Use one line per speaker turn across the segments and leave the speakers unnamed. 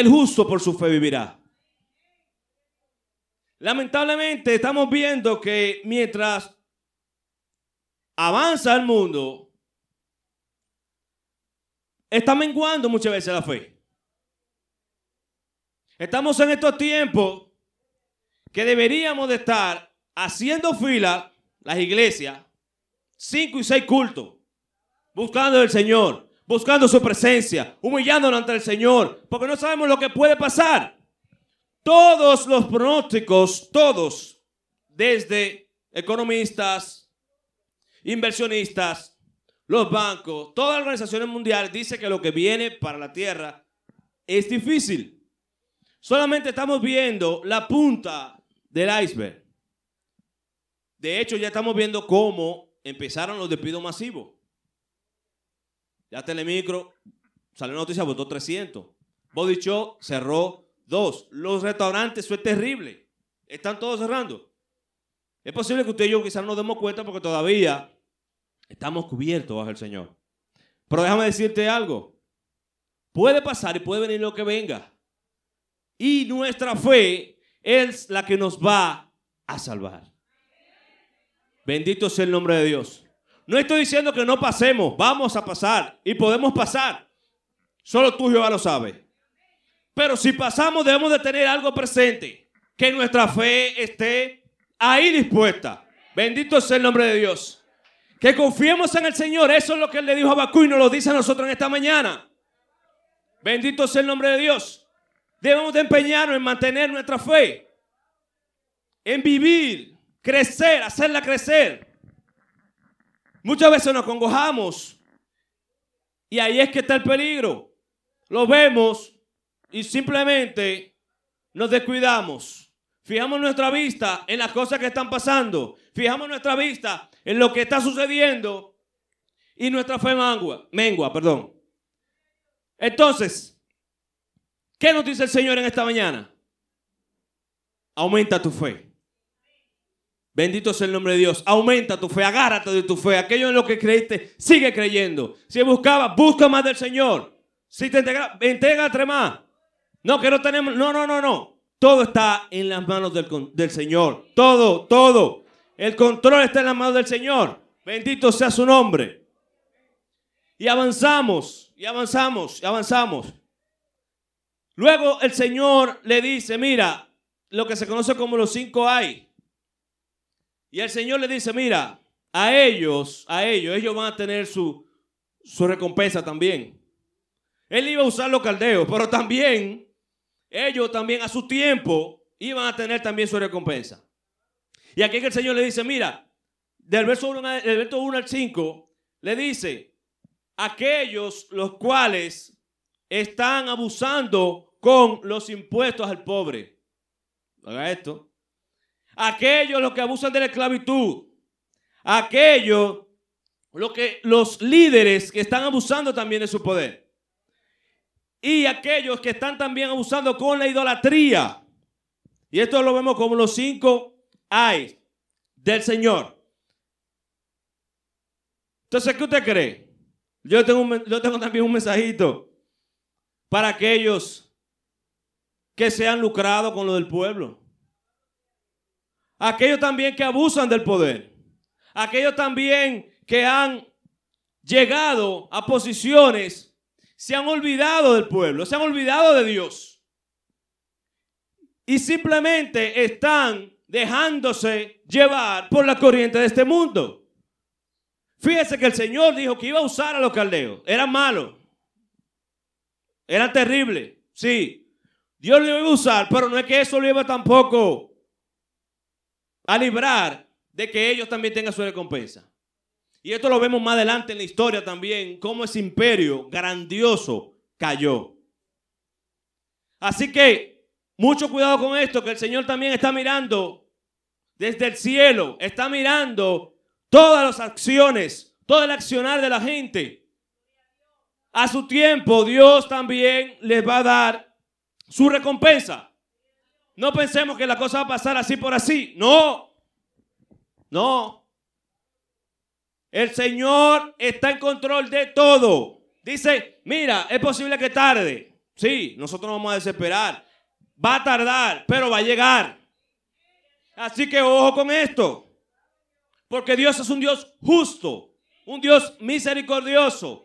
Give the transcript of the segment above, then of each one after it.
el justo por su fe vivirá. Lamentablemente estamos viendo que mientras avanza el mundo, está menguando muchas veces la fe. Estamos en estos tiempos que deberíamos de estar haciendo fila las iglesias, cinco y seis cultos, buscando el Señor, buscando su presencia, humillándonos ante el Señor, porque no sabemos lo que puede pasar. Todos los pronósticos, todos, desde economistas, inversionistas, los bancos, todas las organizaciones mundiales dicen que lo que viene para la Tierra es difícil. Solamente estamos viendo la punta del iceberg. De hecho, ya estamos viendo cómo empezaron los despidos masivos. Ya Telemicro, salió noticia, votó 300. Body Show cerró dos. Los restaurantes, eso es terrible. Están todos cerrando. Es posible que usted y yo quizás no nos demos cuenta porque todavía estamos cubiertos bajo el Señor. Pero déjame decirte algo. Puede pasar y puede venir lo que venga. Y nuestra fe es la que nos va a salvar. Bendito sea el nombre de Dios. No estoy diciendo que no pasemos, vamos a pasar y podemos pasar. Solo tú, Jehová, lo sabe. Pero si pasamos, debemos de tener algo presente. Que nuestra fe esté ahí dispuesta. Bendito sea el nombre de Dios. Que confiemos en el Señor. Eso es lo que él le dijo a Bakú y nos lo dice a nosotros en esta mañana. Bendito sea el nombre de Dios. Debemos de empeñarnos en mantener nuestra fe. En vivir, crecer, hacerla crecer. Muchas veces nos congojamos. Y ahí es que está el peligro. Lo vemos y simplemente nos descuidamos. Fijamos nuestra vista en las cosas que están pasando. Fijamos nuestra vista en lo que está sucediendo. Y nuestra fe mengua, mengua, perdón. Entonces, ¿qué nos dice el Señor en esta mañana? Aumenta tu fe. Bendito sea el nombre de Dios. Aumenta tu fe, agárrate de tu fe. Aquello en lo que creíste, sigue creyendo. Si buscaba, busca más del Señor. Si te entrega, entrégate más. No, que no tenemos. No, no, no, no. Todo está en las manos del, del Señor. Todo, todo. El control está en las manos del Señor. Bendito sea su nombre. Y avanzamos, y avanzamos, y avanzamos. Luego el Señor le dice, mira, lo que se conoce como los cinco hay. Y el Señor le dice, mira, a ellos, a ellos, ellos van a tener su, su recompensa también. Él iba a usar los caldeos, pero también ellos también a su tiempo iban a tener también su recompensa. Y aquí que el Señor le dice, mira, del verso 1, del verso 1 al 5, le dice, aquellos los cuales están abusando con los impuestos al pobre. Haga esto aquellos los que abusan de la esclavitud, aquellos lo que, los líderes que están abusando también de su poder. Y aquellos que están también abusando con la idolatría. Y esto lo vemos como los cinco hay del Señor. Entonces, ¿qué usted cree? Yo tengo, yo tengo también un mensajito para aquellos que se han lucrado con lo del pueblo. Aquellos también que abusan del poder. Aquellos también que han llegado a posiciones, se han olvidado del pueblo, se han olvidado de Dios. Y simplemente están dejándose llevar por la corriente de este mundo. Fíjese que el Señor dijo que iba a usar a los caldeos. Eran malos. Eran terribles. Sí. Dios lo iba a usar, pero no es que eso lo iba tampoco a librar de que ellos también tengan su recompensa. Y esto lo vemos más adelante en la historia también, cómo ese imperio grandioso cayó. Así que mucho cuidado con esto, que el Señor también está mirando desde el cielo, está mirando todas las acciones, todo el accionar de la gente. A su tiempo Dios también les va a dar su recompensa. No pensemos que la cosa va a pasar así por así. No. No. El Señor está en control de todo. Dice, mira, es posible que tarde. Sí, nosotros no vamos a desesperar. Va a tardar, pero va a llegar. Así que ojo con esto. Porque Dios es un Dios justo, un Dios misericordioso.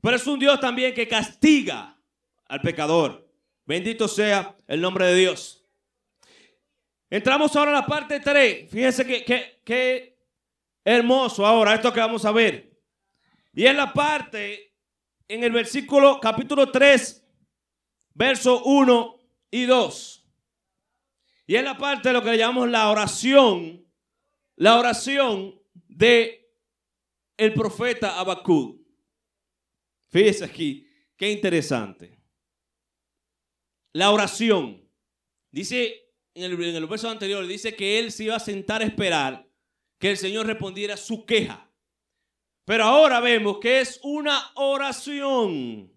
Pero es un Dios también que castiga al pecador. Bendito sea el nombre de Dios. Entramos ahora a la parte 3. Fíjense que, que, hermoso ahora esto que vamos a ver. Y es la parte en el versículo capítulo 3, verso 1 y 2. Y es la parte de lo que le llamamos la oración la oración de el profeta Abacud. Fíjese aquí, qué interesante. La oración. Dice en el, verso anterior, dice que él se iba a sentar a esperar que el Señor respondiera su queja. Pero ahora vemos que es una oración.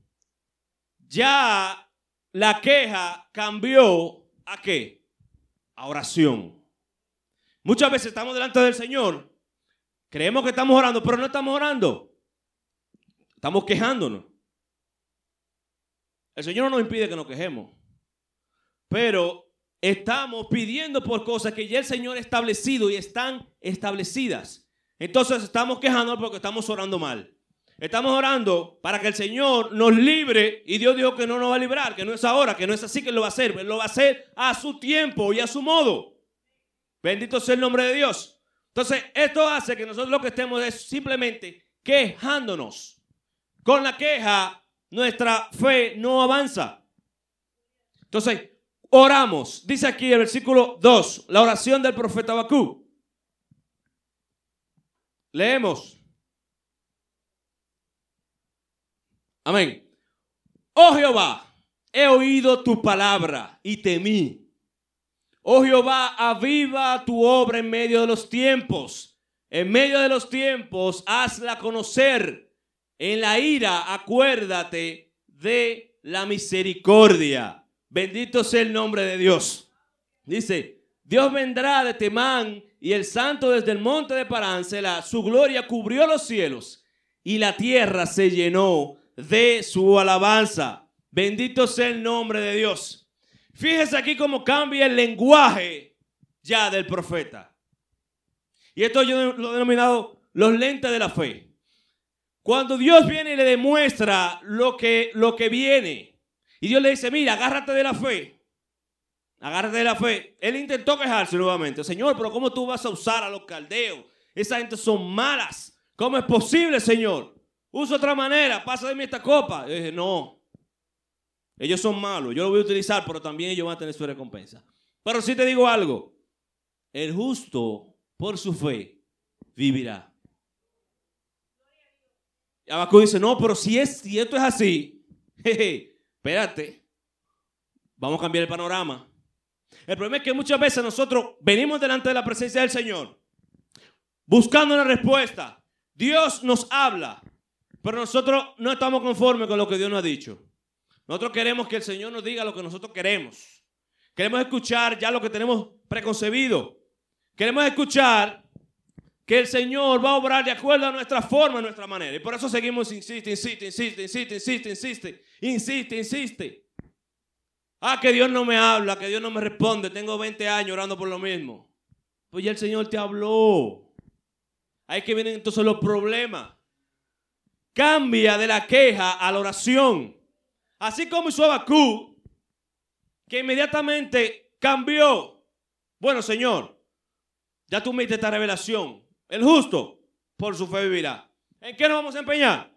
Ya la queja cambió a qué? A oración. Muchas veces estamos delante del Señor, creemos que estamos orando, pero no estamos orando. Estamos quejándonos. El Señor no nos impide que nos quejemos, pero estamos pidiendo por cosas que ya el Señor ha establecido y están establecidas. Entonces estamos quejándonos porque estamos orando mal. Estamos orando para que el Señor nos libre y Dios dijo que no nos va a librar, que no es ahora, que no es así que lo va a hacer, lo va a hacer a su tiempo y a su modo. Bendito sea el nombre de Dios. Entonces, esto hace que nosotros lo que estemos es simplemente quejándonos. Con la queja, nuestra fe no avanza. Entonces, oramos. Dice aquí el versículo 2, la oración del profeta Bakú. Leemos. Amén. Oh Jehová, he oído tu palabra y temí Oh Jehová, aviva tu obra en medio de los tiempos. En medio de los tiempos, hazla conocer. En la ira, acuérdate de la misericordia. Bendito sea el nombre de Dios. Dice, Dios vendrá de Temán y el santo desde el monte de Paráncela. Su gloria cubrió los cielos y la tierra se llenó de su alabanza. Bendito sea el nombre de Dios. Fíjese aquí cómo cambia el lenguaje ya del profeta. Y esto yo lo he denominado los lentes de la fe. Cuando Dios viene y le demuestra lo que, lo que viene, y Dios le dice, mira, agárrate de la fe. Agárrate de la fe. Él intentó quejarse nuevamente. Señor, pero ¿cómo tú vas a usar a los caldeos? Esa gente son malas. ¿Cómo es posible, Señor? Usa otra manera. Pasa de mí esta copa. Yo dije, no. Ellos son malos, yo lo voy a utilizar, pero también ellos van a tener su recompensa. Pero si te digo algo, el justo por su fe vivirá. Y Abacú dice, no, pero si, es, si esto es así, espérate, vamos a cambiar el panorama. El problema es que muchas veces nosotros venimos delante de la presencia del Señor buscando una respuesta. Dios nos habla, pero nosotros no estamos conformes con lo que Dios nos ha dicho. Nosotros queremos que el Señor nos diga lo que nosotros queremos. Queremos escuchar ya lo que tenemos preconcebido. Queremos escuchar que el Señor va a obrar de acuerdo a nuestra forma, a nuestra manera. Y por eso seguimos, insiste, insiste, insiste, insiste, insiste, insiste, insiste, insiste. Ah, que Dios no me habla, que Dios no me responde. Tengo 20 años orando por lo mismo. Pues ya el Señor te habló. Ahí que vienen entonces los problemas. Cambia de la queja a la oración. Así como hizo Abacú, que inmediatamente cambió. Bueno, Señor, ya tú me diste esta revelación. El justo por su fe vivirá. ¿En qué nos vamos a empeñar?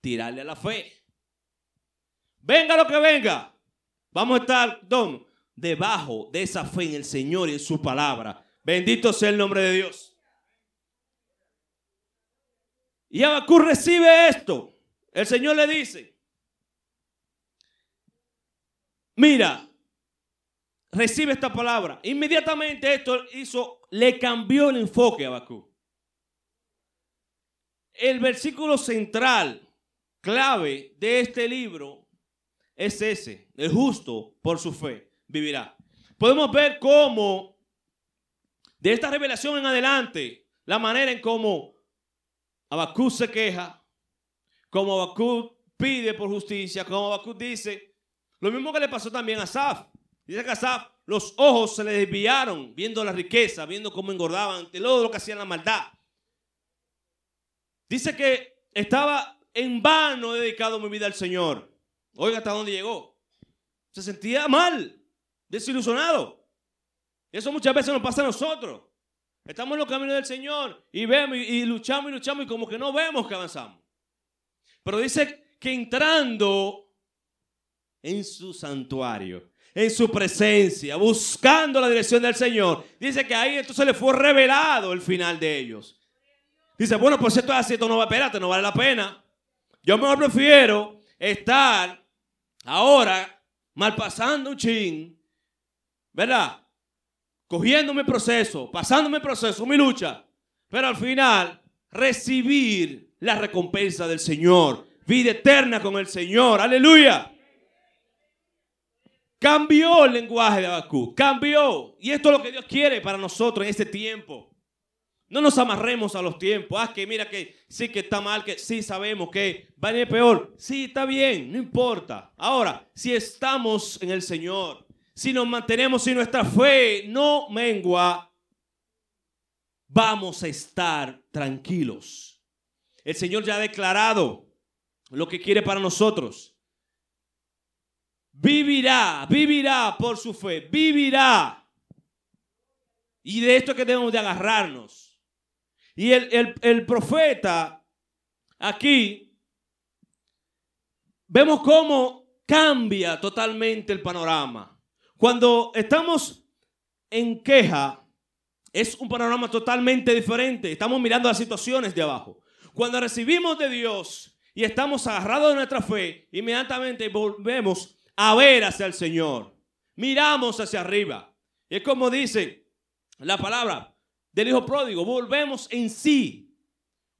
Tirarle a la fe. Venga lo que venga. Vamos a estar don, debajo de esa fe en el Señor y en su palabra. Bendito sea el nombre de Dios. Y Abacú recibe esto. El Señor le dice, mira, recibe esta palabra. Inmediatamente esto hizo, le cambió el enfoque a Bakú. El versículo central, clave de este libro, es ese. El justo por su fe vivirá. Podemos ver cómo de esta revelación en adelante, la manera en cómo Abacú se queja, como Bakú pide por justicia, como Habacuc dice, lo mismo que le pasó también a Asaf. Dice que Asaf los ojos se le desviaron viendo la riqueza, viendo cómo engordaban, todo lo que hacían la maldad. Dice que estaba en vano dedicado mi vida al Señor. Oiga hasta dónde llegó. Se sentía mal, desilusionado. Eso muchas veces nos pasa a nosotros. Estamos en los caminos del Señor y vemos y, luchamos y luchamos y como que no vemos que avanzamos. Pero dice que entrando en su santuario, en su presencia, buscando la dirección del Señor, dice que ahí entonces le fue revelado el final de ellos. Dice, bueno, pues esto es así, esto no va, espérate, no vale la pena. Yo mejor prefiero estar ahora mal pasando un chin, ¿verdad? Cogiéndome proceso, pasándome proceso, mi lucha, pero al final recibir la recompensa del Señor, vida eterna con el Señor, aleluya. Cambió el lenguaje de Abacú, cambió. Y esto es lo que Dios quiere para nosotros en este tiempo. No nos amarremos a los tiempos. Ah, que mira que sí que está mal, que sí sabemos que va a ir peor. Sí, está bien, no importa. Ahora, si estamos en el Señor, si nos mantenemos y nuestra fe no mengua, vamos a estar tranquilos. El Señor ya ha declarado lo que quiere para nosotros. Vivirá, vivirá por su fe, vivirá. Y de esto es que debemos de agarrarnos. Y el, profeta aquí, vemos cómo cambia totalmente el panorama. Cuando estamos en queja, es un panorama totalmente diferente. Estamos mirando las situaciones de abajo. Cuando recibimos de Dios y estamos agarrados de nuestra fe, inmediatamente volvemos a ver hacia el Señor. Miramos hacia arriba. es como dice la palabra, del hijo pródigo. Volvemos en sí.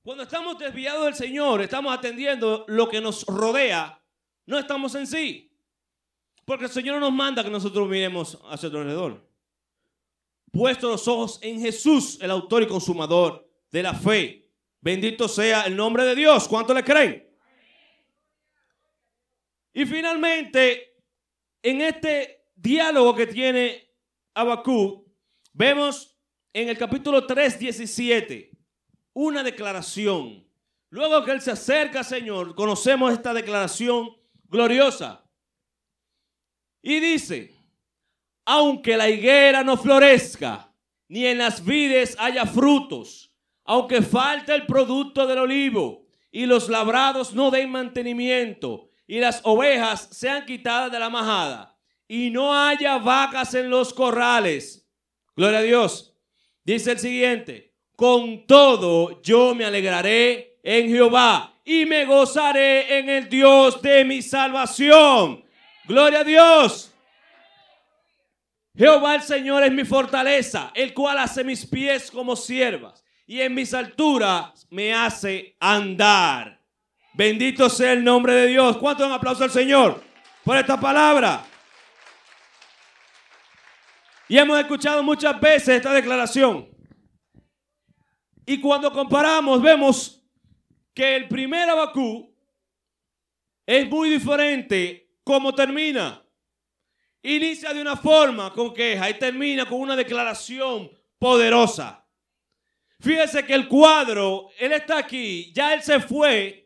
Cuando estamos desviados del Señor, estamos atendiendo lo que nos rodea, no estamos en sí. Porque el Señor nos manda que nosotros miremos hacia el alrededor. Puesto los ojos en Jesús, el autor y consumador de la fe. Bendito sea el nombre de Dios. ¿Cuánto le creen? Y finalmente, en este diálogo que tiene Abacú, vemos en el capítulo 3, 17, una declaración. Luego que él se acerca, Señor, conocemos esta declaración gloriosa. Y dice, aunque la higuera no florezca, ni en las vides haya frutos, aunque falte el producto del olivo, y los labrados no den mantenimiento, y las ovejas sean quitadas de la majada, y no haya vacas en los corrales. Gloria a Dios. Dice el siguiente, con todo yo me alegraré en Jehová y me gozaré en el Dios de mi salvación. Gloria a Dios. Jehová el Señor es mi fortaleza, el cual hace mis pies como siervas y en mis alturas me hace andar. Bendito sea el nombre de Dios. ¿Cuánto un aplauso al Señor por esta palabra? Y hemos escuchado muchas veces esta declaración. Y cuando comparamos, vemos que el primer Abacú es muy diferente como termina. Inicia de una forma con queja y termina con una declaración poderosa. Fíjese que el cuadro, él está aquí, ya él se fue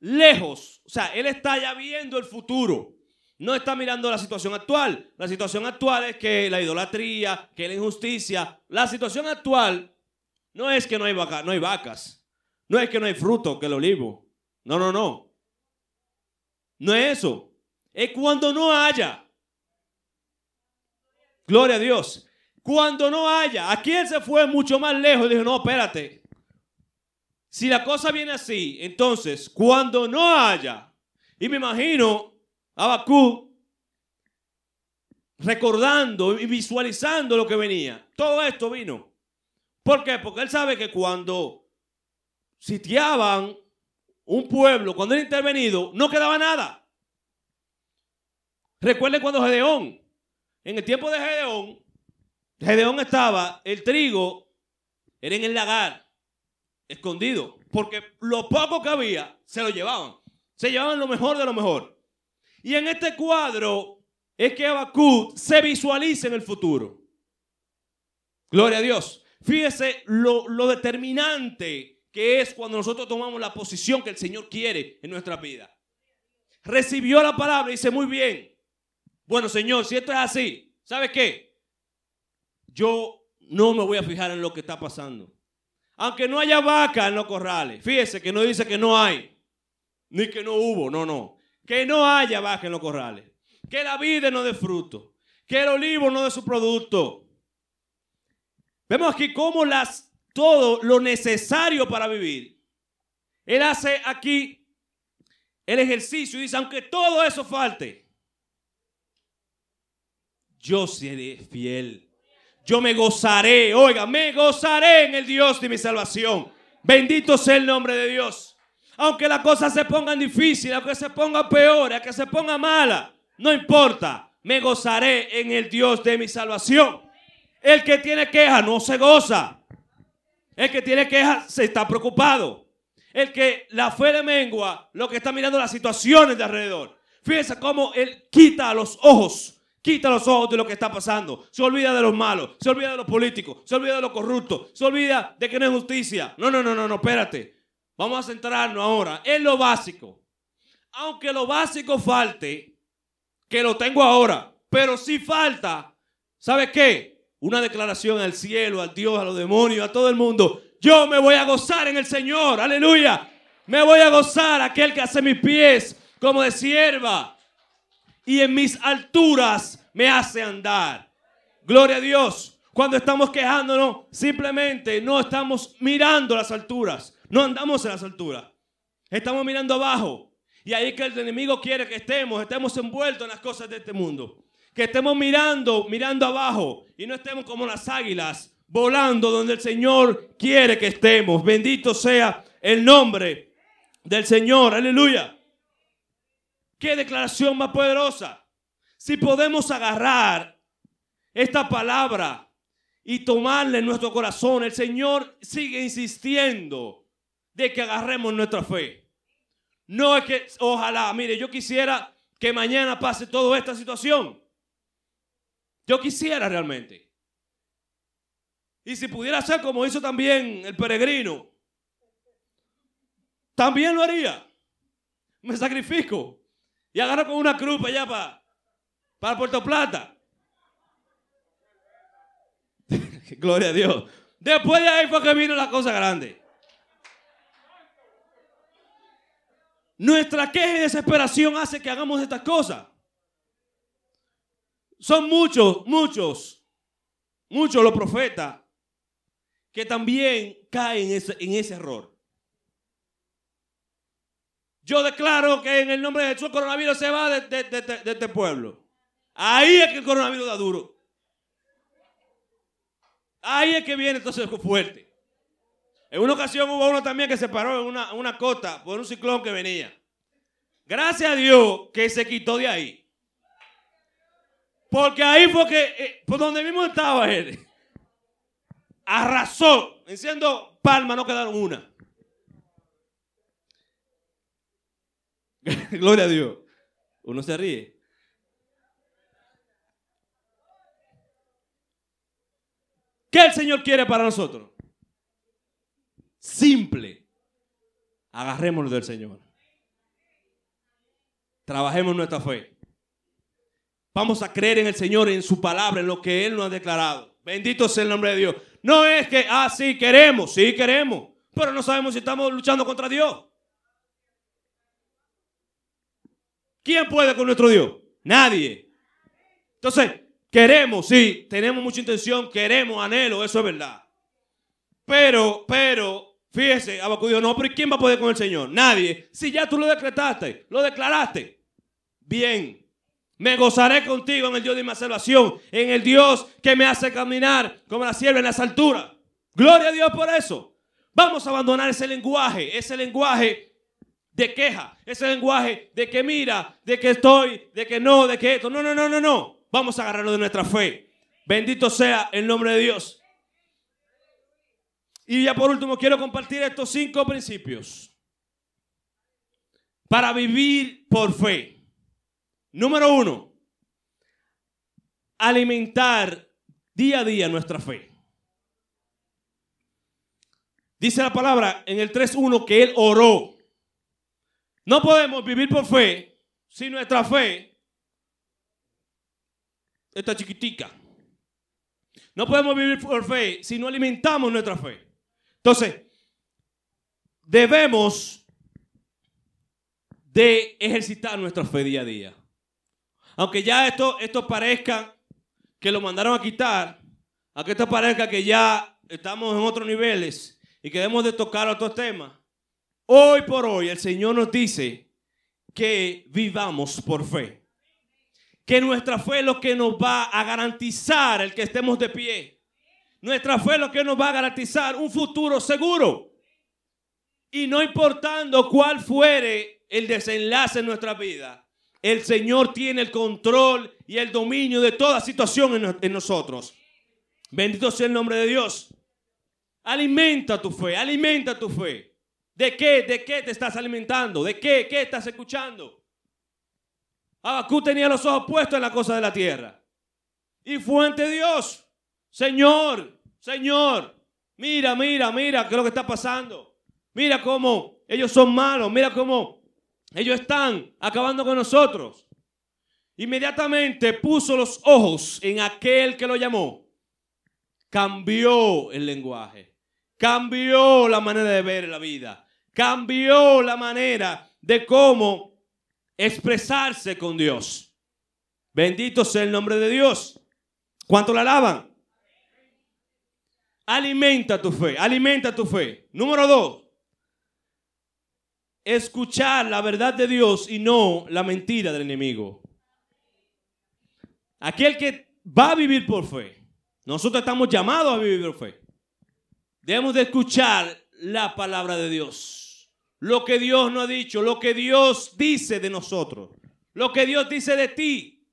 lejos. O sea, él está ya viendo el futuro no está mirando la situación actual. La situación actual es que la idolatría, que la injusticia. La situación actual no es que no hay, vaca, no hay vacas. No es que no hay fruto, que el olivo. No, no, no. No es eso. Es cuando no haya. Gloria a Dios. Cuando no haya. Aquí él se fue mucho más lejos. Dijo, no, espérate. Si la cosa viene así, entonces, cuando no haya. Y me imagino Abacú, recordando y visualizando lo que venía. Todo esto vino. ¿Por qué? Porque él sabe que cuando sitiaban un pueblo, cuando era intervenido, no quedaba nada. Recuerden cuando Gedeón, en el tiempo de Gedeón, Gedeón estaba, el trigo era en el lagar, escondido, porque lo poco que había se lo llevaban. Se llevaban lo mejor de lo mejor. Y en este cuadro es que Habacuc se visualiza en el futuro. Gloria a Dios. Fíjese lo, lo determinante que es cuando nosotros tomamos la posición que el Señor quiere en nuestra vida. Recibió la palabra y dice, muy bien. Bueno, Señor, si esto es así, ¿sabe qué? Yo no me voy a fijar en lo que está pasando. Aunque no haya vaca en los corrales. Fíjese que no dice que no hay. Ni que no hubo. No, no. Que no haya vaca en los corrales. Que la vida no dé fruto. Que el olivo no dé su producto. Vemos aquí cómo las, todo lo necesario para vivir. Él hace aquí el ejercicio y dice, aunque todo eso falte, yo seré fiel yo me gozaré, oiga, me gozaré en el Dios de mi salvación. Bendito sea el nombre de Dios. Aunque las cosas se pongan difíciles, aunque se ponga peor, aunque se ponga mala, no importa, me gozaré en el Dios de mi salvación. El que tiene queja no se goza. El que tiene queja se está preocupado. El que la fe le mengua, lo que está mirando las situaciones de alrededor. Fíjense cómo él quita los ojos Quita los ojos de lo que está pasando. Se olvida de los malos, se olvida de los políticos, se olvida de los corruptos, se olvida de que no es justicia. No, no, no, no, no, espérate. Vamos a centrarnos ahora en lo básico. Aunque lo básico falte, que lo tengo ahora, pero si falta, ¿sabe qué? Una declaración al cielo, al Dios, a los demonios, a todo el mundo. Yo me voy a gozar en el Señor, aleluya. Me voy a gozar aquel que hace mis pies como de sierva y en mis alturas me hace andar. Gloria a Dios. Cuando estamos quejándonos, simplemente no estamos mirando las alturas. No andamos en las alturas. Estamos mirando abajo. Y ahí que el enemigo quiere que estemos, estemos envueltos en las cosas de este mundo. Que estemos mirando, mirando abajo y no estemos como las águilas volando donde el Señor quiere que estemos. Bendito sea el nombre del Señor. Aleluya. Qué declaración más poderosa. Si podemos agarrar esta palabra y tomarla en nuestro corazón, el Señor sigue insistiendo de que agarremos nuestra fe. No es que, ojalá, mire, yo quisiera que mañana pase toda esta situación. Yo quisiera realmente. Y si pudiera ser como hizo también el peregrino, también lo haría. Me sacrifico. Y agarro con una cruz para allá, para, para Puerto Plata. Gloria a Dios. Después de ahí fue que vino la cosa grande. Nuestra queja y desesperación hace que hagamos estas cosas. Son muchos, muchos, muchos los profetas que también caen en ese, en ese error. Yo declaro que en el nombre de Jesús el coronavirus se va de, este pueblo. Ahí es que el coronavirus da duro. Ahí es que viene entonces fuerte. En una ocasión hubo uno también que se paró en una, una cota por un ciclón que venía. Gracias a Dios que se quitó de ahí. Porque ahí fue que, eh, por donde mismo estaba él, arrasó. Enciendo palmas, no quedaron una. Gloria a Dios. Uno se ríe. ¿Qué el Señor quiere para nosotros? Simple. Agarrémonos del Señor. Trabajemos nuestra fe. Vamos a creer en el Señor, en su palabra, en lo que Él nos ha declarado. Bendito sea el nombre de Dios. No es que, ah, sí, queremos, sí queremos, pero no sabemos si estamos luchando contra Dios. ¿Quién puede con nuestro Dios? Nadie. Entonces, queremos, sí, tenemos mucha intención, queremos, anhelo, eso es verdad. Pero, pero, fíjese, Abacu dijo, no, pero ¿quién va a poder con el Señor? Nadie. Si ya tú lo decretaste, lo declaraste, bien. Me gozaré contigo en el Dios de mi salvación, en el Dios que me hace caminar como la sierva en las alturas. Gloria a Dios por eso. Vamos a abandonar ese lenguaje, ese lenguaje de queja, ese lenguaje de que mira, de que estoy, de que no, de que esto. No, no, no, no, no. Vamos a agarrarlo de nuestra fe. Bendito sea el nombre de Dios. Y ya por último quiero compartir estos cinco principios para vivir por fe. Número uno, alimentar día a día nuestra fe. Dice la palabra en el 3.1 que él oró. No podemos vivir por fe si nuestra fe está chiquitica. No podemos vivir por fe si no alimentamos nuestra fe. Entonces, debemos de ejercitar nuestra fe día a día. Aunque ya esto, esto parezca que lo mandaron a quitar, aunque esto parezca que ya estamos en otros niveles y que debemos de tocar otros temas, hoy por hoy el Señor nos dice que vivamos por fe. Que nuestra fe es lo que nos va a garantizar el que estemos de pie. Nuestra fe es lo que nos va a garantizar un futuro seguro. Y no importando cuál fuere el desenlace en nuestra vida, el Señor tiene el control y el dominio de toda situación en, nosotros. Bendito sea el nombre de Dios. Alimenta tu fe, alimenta tu fe. ¿De qué? ¿De qué te estás alimentando? ¿De qué? ¿Qué estás escuchando? Abacú tenía los ojos puestos en la cosa de la tierra. Y fue ante Dios. Señor, Señor, mira, mira, mira qué es lo que está pasando. Mira cómo ellos son malos. Mira cómo ellos están acabando con nosotros. Inmediatamente puso los ojos en aquel que lo llamó. Cambió el lenguaje. Cambió la manera de ver la vida. Cambió la manera de cómo expresarse con Dios. Bendito sea el nombre de Dios. ¿Cuánto la alaban? Alimenta tu fe, alimenta tu fe. Número dos, escuchar la verdad de Dios y no la mentira del enemigo. Aquel que va a vivir por fe. Nosotros estamos llamados a vivir por fe. Debemos de escuchar la palabra de Dios. Lo que Dios nos ha dicho, lo que Dios dice de nosotros, lo que Dios dice de ti.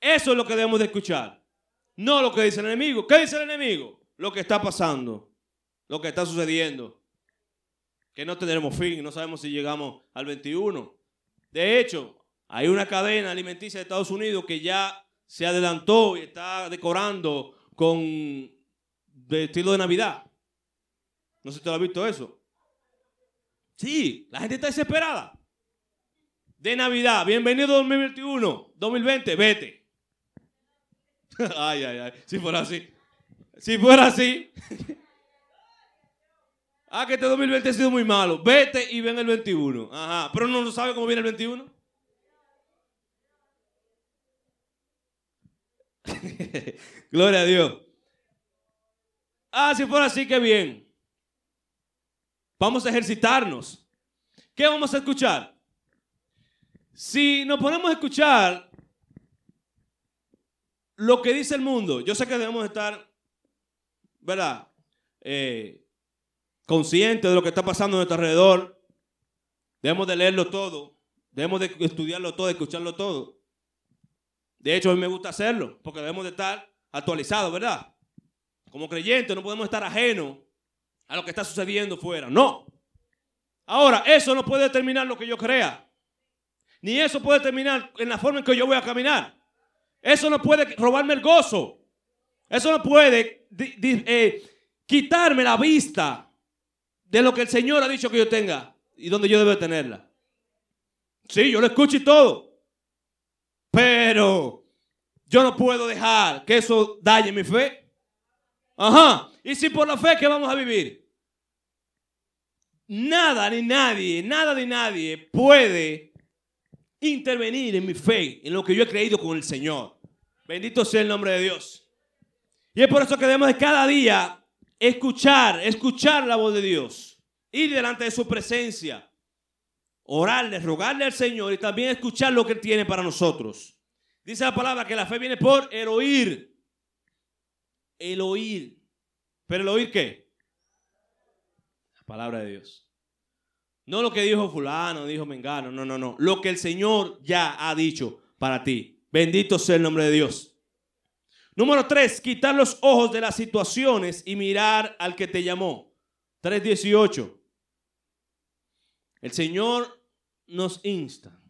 Eso es lo que debemos de escuchar. No lo que dice el enemigo. ¿Qué dice el enemigo? Lo que está pasando, lo que está sucediendo que no tendremos fin, no sabemos si llegamos al 21. De hecho, hay una cadena alimenticia de Estados Unidos que ya se adelantó y está decorando con estilo de Navidad. No sé si te lo has visto eso. Sí, la gente está desesperada. De Navidad, bienvenido 2021, 2020, vete. ay, ay, ay, si fuera así. Si fuera así. Ah, que este 2020 ha sido muy malo. Vete y ven el 21. Ajá. Pero no sabe cómo viene el 21. Gloria a Dios. Ah, si fuera así, qué bien. Vamos a ejercitarnos. ¿Qué vamos a escuchar? Si nos ponemos a escuchar lo que dice el mundo, yo sé que debemos estar, ¿verdad? Eh, consciente de lo que está pasando a nuestro alrededor. Debemos de leerlo todo. Debemos de estudiarlo todo, de escucharlo todo. De hecho, a mí me gusta hacerlo, porque debemos de estar actualizados, ¿verdad? Como creyentes no podemos estar ajenos a lo que está sucediendo fuera. No. Ahora, eso no puede determinar lo que yo crea. Ni eso puede determinar en la forma en que yo voy a caminar. Eso no puede robarme el gozo. Eso no puede eh, quitarme la vista de lo que el Señor ha dicho que yo tenga y donde yo debo tenerla. Sí, yo lo escucho y todo. Pero yo no puedo dejar que eso dañe mi fe. Ajá. Y si por la fe que vamos a vivir, nada ni nadie, nada ni nadie puede intervenir en mi fe, en lo que yo he creído con el Señor. Bendito sea el nombre de Dios. Y es por eso que debemos de cada día escuchar, escuchar la voz de Dios, ir delante de su presencia, orarle, rogarle al Señor y también escuchar lo que Él tiene para nosotros. Dice la palabra que la fe viene por el oír. El oír. ¿Pero el oír qué? La palabra de Dios. No lo que dijo fulano, dijo Mengano, no, no, no. Lo que el Señor ya ha dicho para ti. Bendito sea el nombre de Dios. Número tres, quitar los ojos de las situaciones y mirar al que te llamó. 3.18. El Señor nos insta.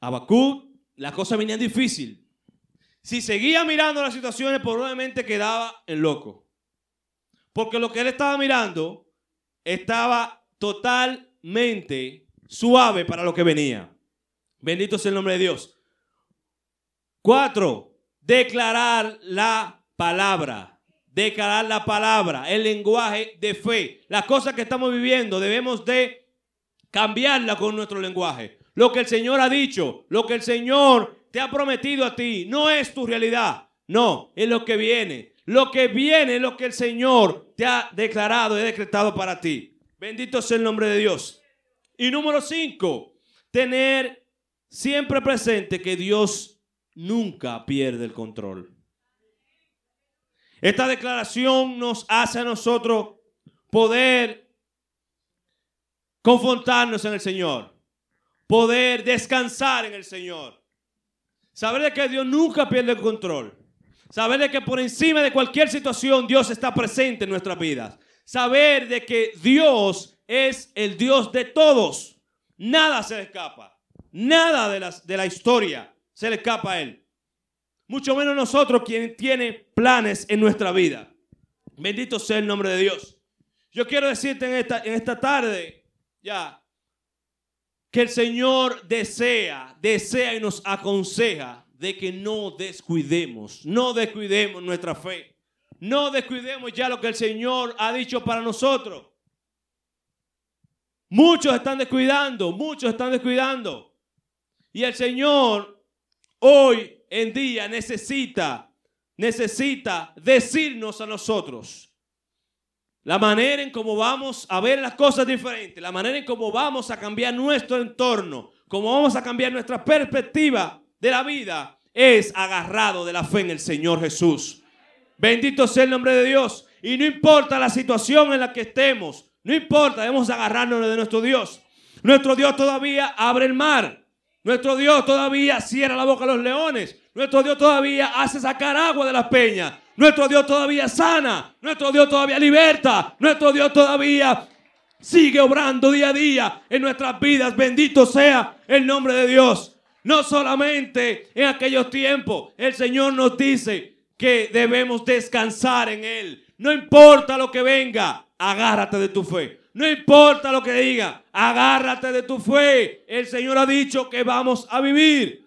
Habacuc, la cosa venía difícil. Si seguía mirando las situaciones, probablemente quedaba en loco. Porque lo que él estaba mirando estaba totalmente suave para lo que venía. Bendito sea el nombre de Dios. Cuatro, declarar la palabra. Declarar la palabra, el lenguaje de fe. Las cosas que estamos viviendo debemos de cambiarla con nuestro lenguaje. Lo que el Señor ha dicho, lo que el Señor te ha prometido a ti, no es tu realidad. No, es lo que viene. Lo que viene es lo que el Señor te ha declarado y decretado para ti. Bendito sea el nombre de Dios. Y número cinco, tener siempre presente que Dios nunca pierde el control. Esta declaración nos hace a nosotros poder confrontarnos en el Señor, poder descansar en el Señor, saber de que Dios nunca pierde el control, saber de que por encima de cualquier situación Dios está presente en nuestras vidas, saber de que Dios es el Dios de todos, nada se le escapa, nada de, de la historia se le escapa a Él. Mucho menos nosotros quien tiene planes en nuestra vida. Bendito sea el nombre de Dios. Yo quiero decirte en esta, en esta tarde, ya, que el Señor desea, desea y nos aconseja de que no descuidemos, no descuidemos nuestra fe. No descuidemos ya lo que el Señor ha dicho para nosotros. Muchos están descuidando, muchos están descuidando. Y el Señor hoy en día necesita, necesita decirnos a nosotros la manera en cómo vamos a ver las cosas diferentes, la manera en cómo vamos a cambiar nuestro entorno, cómo vamos a cambiar nuestra perspectiva de la vida, es agarrado de la fe en el Señor Jesús. Bendito sea el nombre de Dios. Y no importa la situación en la que estemos, no importa, debemos agarrarnos de nuestro Dios. Nuestro Dios todavía abre el mar. Nuestro Dios todavía cierra la boca a los leones. Nuestro Dios todavía hace sacar agua de las peñas. Nuestro Dios todavía sana. Nuestro Dios todavía liberta. Nuestro Dios todavía sigue obrando día a día en nuestras vidas. Bendito sea el nombre de Dios. No solamente en aquellos tiempos, el Señor nos dice que debemos descansar en Él. No importa lo que venga, agárrate de tu fe. No importa lo que diga, agárrate de tu fe. El Señor ha dicho que vamos a vivir.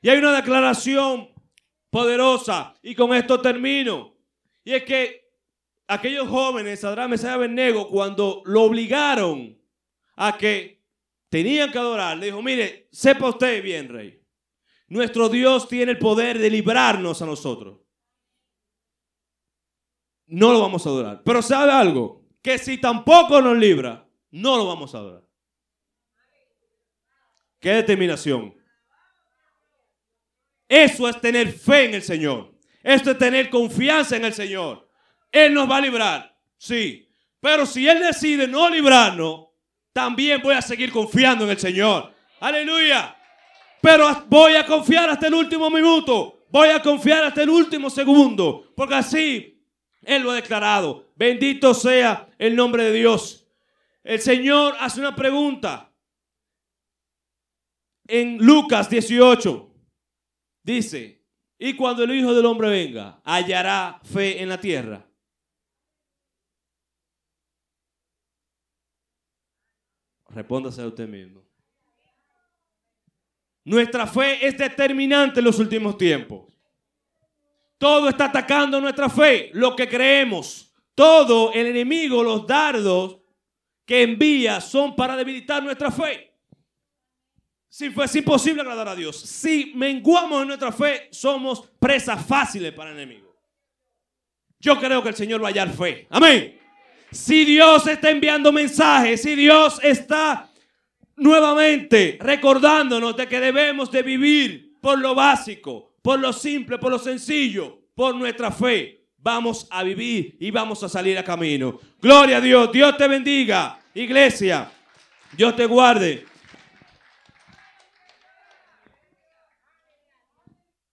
Y hay una declaración poderosa, y con esto termino. Y es que aquellos jóvenes, Sadrán, Mesías Abednego, cuando lo obligaron a que tenían que adorar, le dijo, mire, sepa usted bien, rey, nuestro Dios tiene el poder de librarnos a nosotros. No lo vamos a adorar. Pero sabe algo, que si tampoco nos libra, no lo vamos a adorar. Qué determinación. Eso es tener fe en el Señor. Esto es tener confianza en el Señor. Él nos va a librar, sí. Pero si Él decide no librarnos, también voy a seguir confiando en el Señor. Aleluya. Pero voy a confiar hasta el último minuto. Voy a confiar hasta el último segundo. Porque así Él lo ha declarado. Bendito sea el nombre de Dios. El Señor hace una pregunta. En Lucas 18. Dice, y cuando el Hijo del Hombre venga, hallará fe en la tierra. Respóndase a usted mismo. Nuestra fe es determinante en los últimos tiempos. Todo está atacando nuestra fe, lo que creemos. Todo el enemigo, los dardos que envía son para debilitar nuestra fe. Si fuese imposible agradar a Dios, si menguamos en nuestra fe, somos presas fáciles para el enemigo. Yo creo que el Señor va a hallar fe. Amén. Si Dios está enviando mensajes, si Dios está nuevamente recordándonos de que debemos de vivir por lo básico, por lo simple, por lo sencillo, por nuestra fe, vamos a vivir y vamos a salir a camino. Gloria a Dios. Dios te bendiga. Iglesia, Dios te guarde.